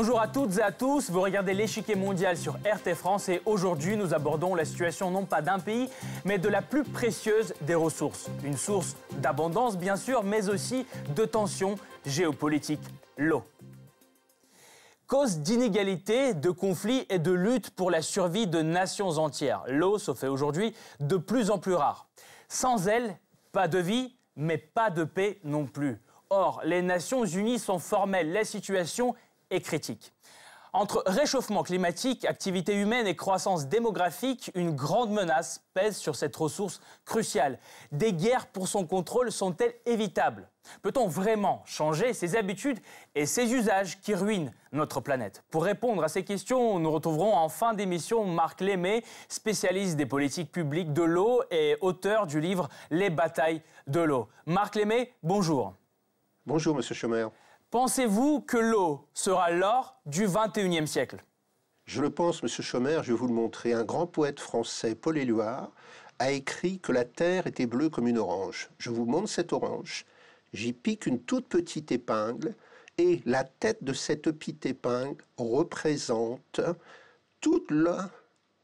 Bonjour à toutes et à tous, vous regardez l'échiquier mondial sur RT France et aujourd'hui nous abordons la situation non pas d'un pays mais de la plus précieuse des ressources. Une source d'abondance bien sûr mais aussi de tensions géopolitiques, l'eau. Cause d'inégalités, de conflits et de lutte pour la survie de nations entières. L'eau se fait aujourd'hui de plus en plus rare. Sans elle, pas de vie, mais pas de paix non plus. Or, les Nations Unies sont formelles, la situation est critique. Entre réchauffement climatique, activité humaine et croissance démographique, une grande menace pèse sur cette ressource cruciale. Des guerres pour son contrôle sont-elles évitables? Peut-on vraiment changer ses habitudes et ses usages qui ruinent notre planète? Pour répondre à ces questions, nous retrouverons en fin d'émission Marc Lémé, spécialiste des politiques publiques de l'eau et auteur du livre Les batailles de l'eau. Marc Lémé, bonjour. Bonjour, monsieur Schomer. Pensez-vous que l'eau sera l'or du 21e siècle? Je le pense, monsieur Schomer, je vais vous le montrer. Un grand poète français, Paul Éluard, a écrit que la terre était bleue comme une orange. Je vous montre cette orange. J'y pique une toute petite épingle et la tête de cette petite épingle représente toute l'eau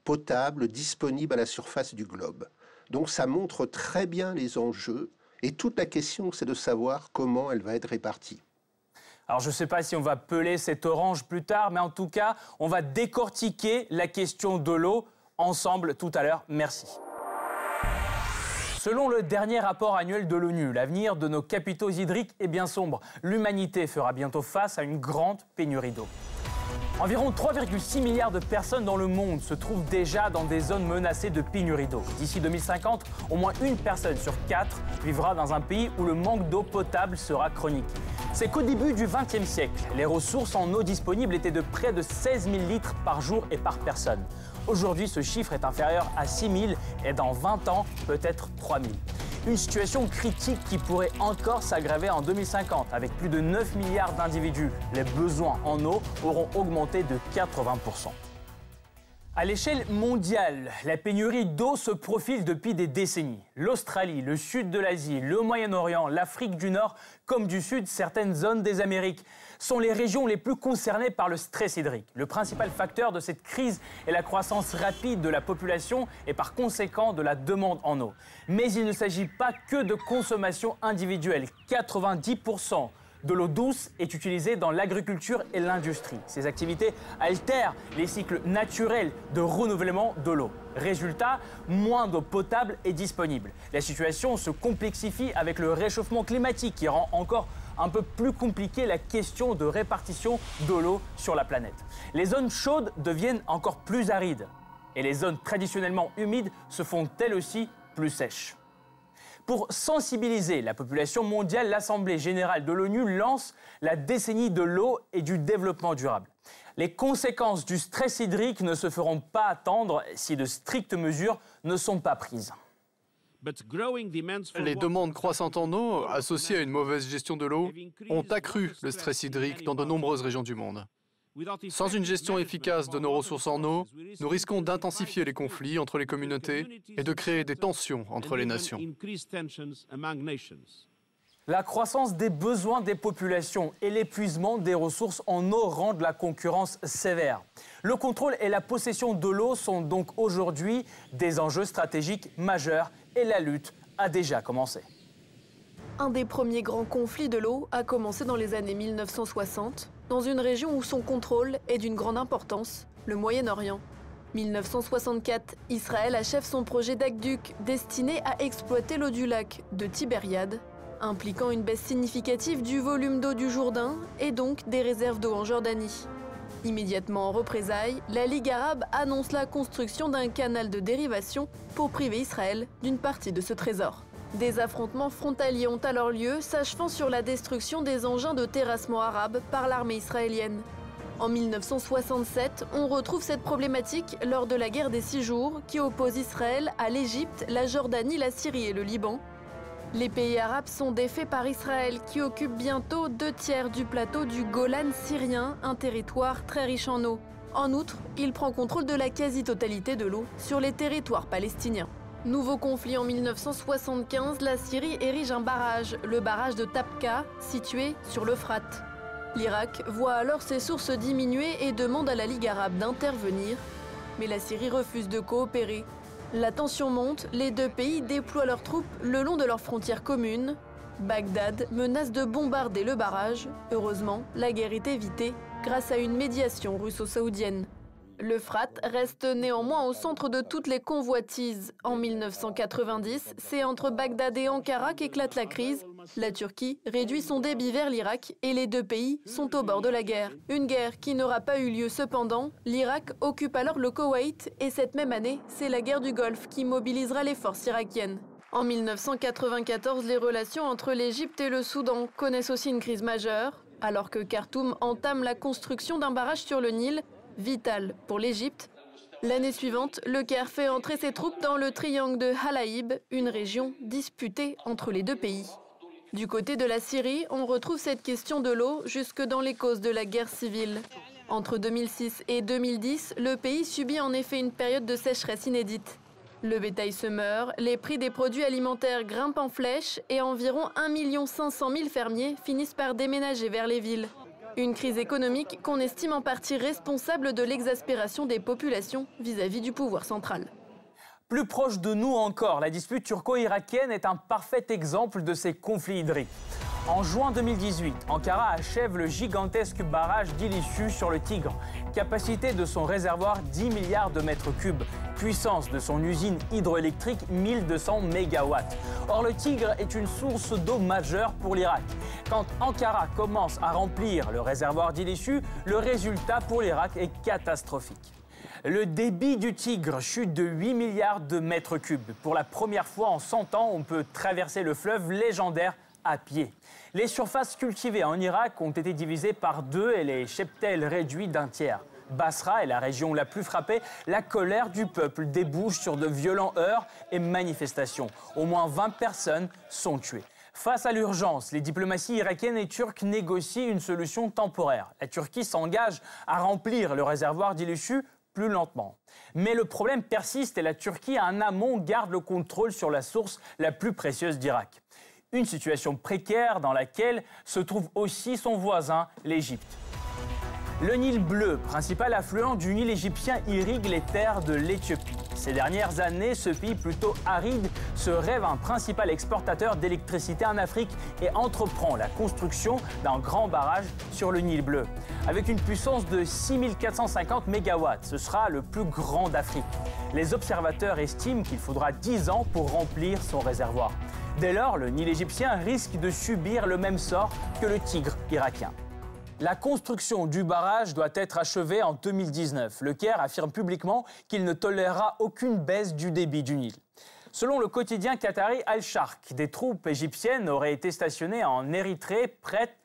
potable disponible à la surface du globe. Donc ça montre très bien les enjeux et toute la question c'est de savoir comment elle va être répartie. Alors je ne sais pas si on va peler cette orange plus tard, mais en tout cas, on va décortiquer la question de l'eau ensemble tout à l'heure. Merci. Selon le dernier rapport annuel de l'ONU, l'avenir de nos capitaux hydriques est bien sombre. L'humanité fera bientôt face à une grande pénurie d'eau. Environ 3,6 milliards de personnes dans le monde se trouvent déjà dans des zones menacées de pénurie d'eau. D'ici 2050, au moins une personne sur quatre vivra dans un pays où le manque d'eau potable sera chronique. C'est qu'au début du XXe siècle, les ressources en eau disponibles étaient de près de 16 000 litres par jour et par personne. Aujourd'hui, ce chiffre est inférieur à 6 000 et dans 20 ans, peut-être 3 000. Une situation critique qui pourrait encore s'aggraver en 2050 avec plus de 9 milliards d'individus. Les besoins en eau auront augmenté de 80 à l'échelle mondiale, la pénurie d'eau se profile depuis des décennies. L'Australie, le sud de l'Asie, le Moyen-Orient, l'Afrique du Nord comme du Sud, certaines zones des Amériques sont les régions les plus concernées par le stress hydrique. Le principal facteur de cette crise est la croissance rapide de la population et par conséquent de la demande en eau. Mais il ne s'agit pas que de consommation individuelle. 90% de l'eau douce est utilisée dans l'agriculture et l'industrie. Ces activités altèrent les cycles naturels de renouvellement de l'eau. Résultat, moins d'eau potable est disponible. La situation se complexifie avec le réchauffement climatique qui rend encore un peu plus compliqué la question de répartition de l'eau sur la planète. Les zones chaudes deviennent encore plus arides et les zones traditionnellement humides se font elles aussi plus sèches. Pour sensibiliser la population mondiale, l'Assemblée générale de l'ONU lance la décennie de l'eau et du développement durable. Les conséquences du stress hydrique ne se feront pas attendre si de strictes mesures ne sont pas prises. Les demandes croissantes en eau, associées à une mauvaise gestion de l'eau, ont accru le stress hydrique dans de nombreuses régions du monde. Sans une gestion efficace de nos ressources en eau, nous risquons d'intensifier les conflits entre les communautés et de créer des tensions entre les nations. La croissance des besoins des populations et l'épuisement des ressources en eau rendent la concurrence sévère. Le contrôle et la possession de l'eau sont donc aujourd'hui des enjeux stratégiques majeurs et la lutte a déjà commencé. Un des premiers grands conflits de l'eau a commencé dans les années 1960 dans une région où son contrôle est d'une grande importance, le Moyen-Orient. 1964, Israël achève son projet d'aqueduc destiné à exploiter l'eau du lac de Tibériade, impliquant une baisse significative du volume d'eau du Jourdain et donc des réserves d'eau en Jordanie. Immédiatement en représailles, la Ligue arabe annonce la construction d'un canal de dérivation pour priver Israël d'une partie de ce trésor. Des affrontements frontaliers ont alors lieu, s'achevant sur la destruction des engins de terrassement arabes par l'armée israélienne. En 1967, on retrouve cette problématique lors de la guerre des Six Jours qui oppose Israël à l'Égypte, la Jordanie, la Syrie et le Liban. Les pays arabes sont défaits par Israël qui occupe bientôt deux tiers du plateau du Golan syrien, un territoire très riche en eau. En outre, il prend contrôle de la quasi-totalité de l'eau sur les territoires palestiniens. Nouveau conflit en 1975, la Syrie érige un barrage, le barrage de Tapka, situé sur l'Euphrate. L'Irak voit alors ses sources diminuer et demande à la Ligue arabe d'intervenir, mais la Syrie refuse de coopérer. La tension monte, les deux pays déploient leurs troupes le long de leurs frontières communes. Bagdad menace de bombarder le barrage. Heureusement, la guerre est évitée grâce à une médiation russo-saoudienne. L'Euphrate reste néanmoins au centre de toutes les convoitises. En 1990, c'est entre Bagdad et Ankara qu'éclate la crise. La Turquie réduit son débit vers l'Irak et les deux pays sont au bord de la guerre. Une guerre qui n'aura pas eu lieu cependant. L'Irak occupe alors le Koweït et cette même année, c'est la guerre du Golfe qui mobilisera les forces irakiennes. En 1994, les relations entre l'Égypte et le Soudan connaissent aussi une crise majeure. Alors que Khartoum entame la construction d'un barrage sur le Nil, vital pour l'Égypte. L'année suivante, le Caire fait entrer ses troupes dans le triangle de Halaïb, une région disputée entre les deux pays. Du côté de la Syrie, on retrouve cette question de l'eau jusque dans les causes de la guerre civile. Entre 2006 et 2010, le pays subit en effet une période de sécheresse inédite. Le bétail se meurt, les prix des produits alimentaires grimpent en flèche et environ 1 500 000 fermiers finissent par déménager vers les villes. Une crise économique qu'on estime en partie responsable de l'exaspération des populations vis-à-vis du pouvoir central. Plus proche de nous encore, la dispute turco-irakienne est un parfait exemple de ces conflits hydriques. En juin 2018, Ankara achève le gigantesque barrage d'Ilissu sur le Tigre. Capacité de son réservoir 10 milliards de mètres cubes. Puissance de son usine hydroélectrique 1200 MW. Or, le Tigre est une source d'eau majeure pour l'Irak. Quand Ankara commence à remplir le réservoir d'Ilissu, le résultat pour l'Irak est catastrophique. Le débit du Tigre chute de 8 milliards de mètres cubes. Pour la première fois en 100 ans, on peut traverser le fleuve légendaire à pied. Les surfaces cultivées en Irak ont été divisées par deux et les cheptels réduits d'un tiers. Basra est la région la plus frappée. La colère du peuple débouche sur de violents heurts et manifestations. Au moins 20 personnes sont tuées. Face à l'urgence, les diplomaties irakiennes et turques négocient une solution temporaire. La Turquie s'engage à remplir le réservoir d'Ilushu plus lentement. Mais le problème persiste et la Turquie, en amont, garde le contrôle sur la source la plus précieuse d'Irak une situation précaire dans laquelle se trouve aussi son voisin, l'Égypte. Le Nil bleu, principal affluent du Nil égyptien, irrigue les terres de l'Éthiopie. Ces dernières années, ce pays plutôt aride se rêve un principal exportateur d'électricité en Afrique et entreprend la construction d'un grand barrage sur le Nil bleu. Avec une puissance de 6450 MW, ce sera le plus grand d'Afrique. Les observateurs estiment qu'il faudra 10 ans pour remplir son réservoir. Dès lors, le Nil égyptien risque de subir le même sort que le Tigre irakien. La construction du barrage doit être achevée en 2019. Le Caire affirme publiquement qu'il ne tolérera aucune baisse du débit du Nil. Selon le quotidien qatari Al-Sharq, des troupes égyptiennes auraient été stationnées en Érythrée prêtes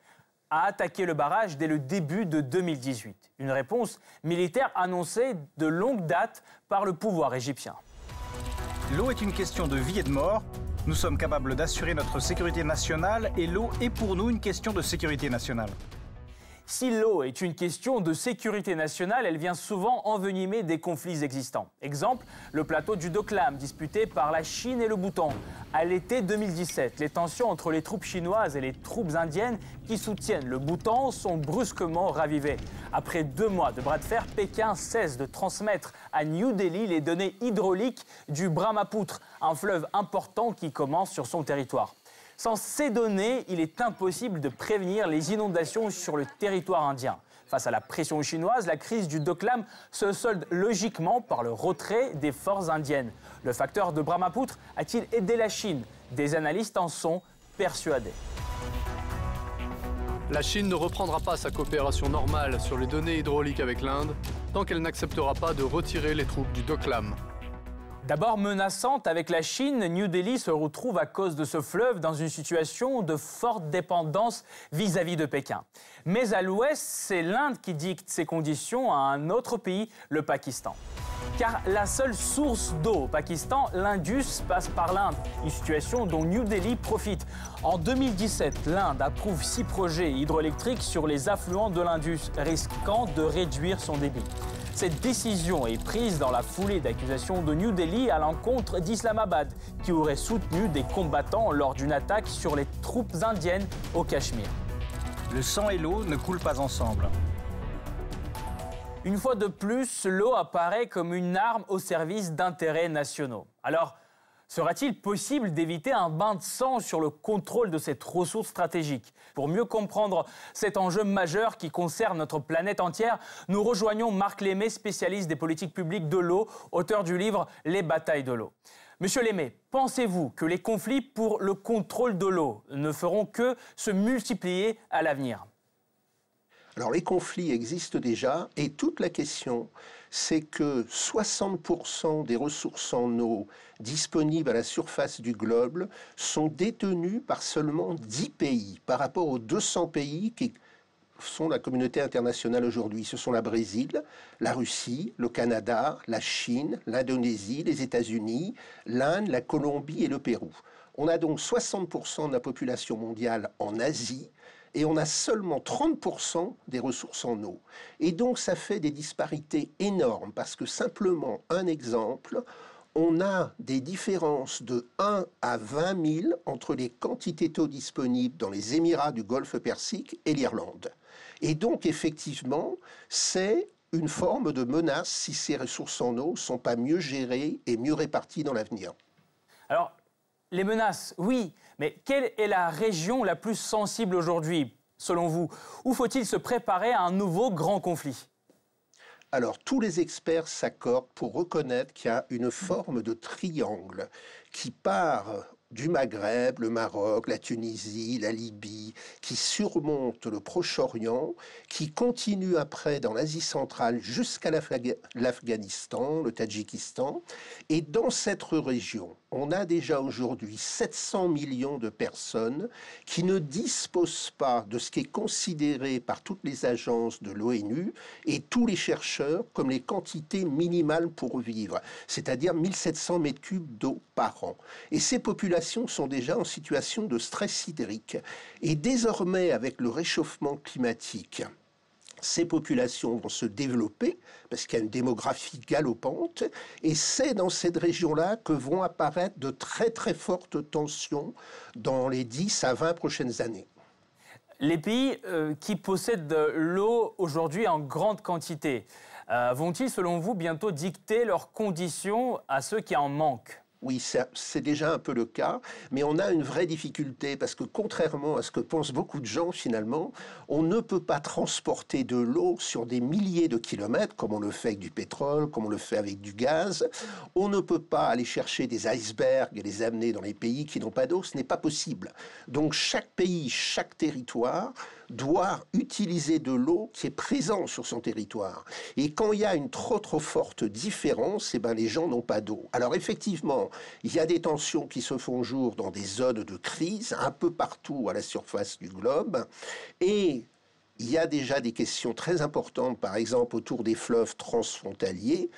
à attaquer le barrage dès le début de 2018. Une réponse militaire annoncée de longue date par le pouvoir égyptien. L'eau est une question de vie et de mort. Nous sommes capables d'assurer notre sécurité nationale et l'eau est pour nous une question de sécurité nationale. Si l'eau est une question de sécurité nationale, elle vient souvent envenimer des conflits existants. Exemple, le plateau du Doklam, disputé par la Chine et le Bhoutan. À l'été 2017, les tensions entre les troupes chinoises et les troupes indiennes qui soutiennent le Bhoutan sont brusquement ravivées. Après deux mois de bras de fer, Pékin cesse de transmettre à New Delhi les données hydrauliques du Brahmapoutre, un fleuve important qui commence sur son territoire. Sans ces données, il est impossible de prévenir les inondations sur le territoire indien. Face à la pression chinoise, la crise du Doklam se solde logiquement par le retrait des forces indiennes. Le facteur de Brahmapoutre a-t-il aidé la Chine? Des analystes en sont persuadés. La Chine ne reprendra pas sa coopération normale sur les données hydrauliques avec l'Inde tant qu'elle n'acceptera pas de retirer les troupes du Doklam. D'abord menaçante avec la Chine, New Delhi se retrouve à cause de ce fleuve dans une situation de forte dépendance vis-à-vis de Pékin. Mais à l'ouest, c'est l'Inde qui dicte ces conditions à un autre pays, le Pakistan. Car la seule source d'eau au Pakistan, l'Indus, passe par l'Inde, une situation dont New Delhi profite. En 2017, l'Inde approuve six projets hydroélectriques sur les affluents de l'Indus, risquant de réduire son débit. Cette décision est prise dans la foulée d'accusations de New Delhi à l'encontre d'Islamabad, qui aurait soutenu des combattants lors d'une attaque sur les troupes indiennes au Cachemire. Le sang et l'eau ne coulent pas ensemble. Une fois de plus, l'eau apparaît comme une arme au service d'intérêts nationaux. Alors, sera-t-il possible d'éviter un bain de sang sur le contrôle de cette ressource stratégique Pour mieux comprendre cet enjeu majeur qui concerne notre planète entière, nous rejoignons Marc Lémé, spécialiste des politiques publiques de l'eau, auteur du livre Les batailles de l'eau. Monsieur Lémé, pensez-vous que les conflits pour le contrôle de l'eau ne feront que se multiplier à l'avenir? Alors les conflits existent déjà et toute la question, c'est que 60% des ressources en eau disponibles à la surface du globe sont détenues par seulement 10 pays par rapport aux 200 pays qui sont la communauté internationale aujourd'hui. Ce sont la Brésil, la Russie, le Canada, la Chine, l'Indonésie, les États-Unis, l'Inde, la Colombie et le Pérou. On a donc 60% de la population mondiale en Asie et on a seulement 30% des ressources en eau. Et donc ça fait des disparités énormes parce que simplement un exemple, on a des différences de 1 à 20 000 entre les quantités d'eau disponibles dans les Émirats du Golfe Persique et l'Irlande. Et donc effectivement, c'est une forme de menace si ces ressources en eau ne sont pas mieux gérées et mieux réparties dans l'avenir. Alors, les menaces, oui, mais quelle est la région la plus sensible aujourd'hui, selon vous? Où faut-il se préparer à un nouveau grand conflit? Alors, tous les experts s'accordent pour reconnaître qu'il y a une forme de triangle qui part du Maghreb, le Maroc, la Tunisie, la Libye, qui surmonte le Proche-Orient, qui continue après dans l'Asie centrale jusqu'à l'Afghanistan, le Tadjikistan. Et dans cette région, on a déjà aujourd'hui 700 millions de personnes qui ne disposent pas de ce qui est considéré par toutes les agences de l'ONU et tous les chercheurs comme les quantités minimales pour vivre, c'est-à-dire 1700 mètres cubes d'eau par an. Et ces populations sont déjà en situation de stress hydrique. Et désormais, avec le réchauffement climatique, ces populations vont se développer parce qu'il y a une démographie galopante et c'est dans cette région-là que vont apparaître de très très fortes tensions dans les 10 à 20 prochaines années. Les pays euh, qui possèdent de l'eau aujourd'hui en grande quantité euh, vont-ils, selon vous, bientôt dicter leurs conditions à ceux qui en manquent? Oui, c'est déjà un peu le cas, mais on a une vraie difficulté parce que contrairement à ce que pensent beaucoup de gens finalement, on ne peut pas transporter de l'eau sur des milliers de kilomètres comme on le fait avec du pétrole, comme on le fait avec du gaz. On ne peut pas aller chercher des icebergs et les amener dans les pays qui n'ont pas d'eau, ce n'est pas possible. Donc chaque pays, chaque territoire doit utiliser de l'eau qui est présente sur son territoire. Et quand il y a une trop trop forte différence, eh ben, les gens n'ont pas d'eau. Alors effectivement, il y a des tensions qui se font jour dans des zones de crise, un peu partout à la surface du globe. Et il y a déjà des questions très importantes, par exemple autour des fleuves transfrontaliers.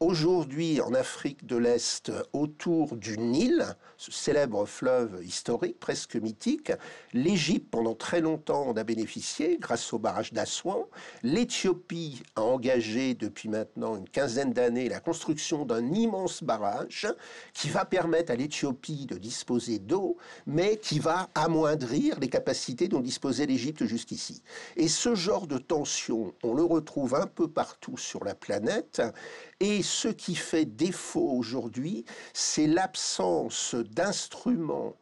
Aujourd'hui, en Afrique de l'Est, autour du Nil, ce célèbre fleuve historique, presque mythique, l'Égypte, pendant très longtemps, en a bénéficié grâce au barrage d'Assouan. L'Éthiopie a engagé depuis maintenant une quinzaine d'années la construction d'un immense barrage qui va permettre à l'Éthiopie de disposer d'eau, mais qui va amoindrir les capacités dont disposait l'Égypte jusqu'ici. Et ce genre de tension, on le retrouve un peu partout sur la planète. Et ce qui fait défaut aujourd'hui, c'est l'absence d'instruments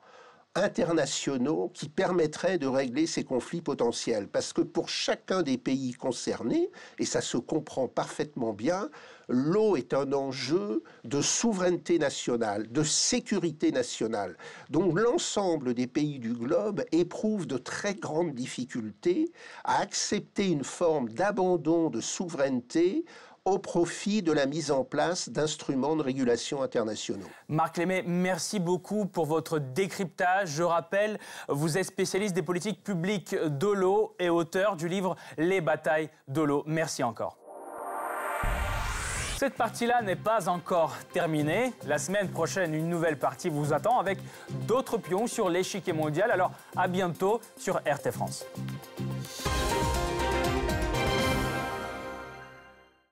internationaux qui permettraient de régler ces conflits potentiels. Parce que pour chacun des pays concernés, et ça se comprend parfaitement bien, l'eau est un enjeu de souveraineté nationale, de sécurité nationale. Donc l'ensemble des pays du globe éprouvent de très grandes difficultés à accepter une forme d'abandon de souveraineté au profit de la mise en place d'instruments de régulation internationaux. Marc Lémet, merci beaucoup pour votre décryptage. Je rappelle, vous êtes spécialiste des politiques publiques de l'eau et auteur du livre Les batailles de l'eau. Merci encore. Cette partie-là n'est pas encore terminée. La semaine prochaine, une nouvelle partie vous attend avec d'autres pions sur l'échiquier mondial. Alors à bientôt sur RT France.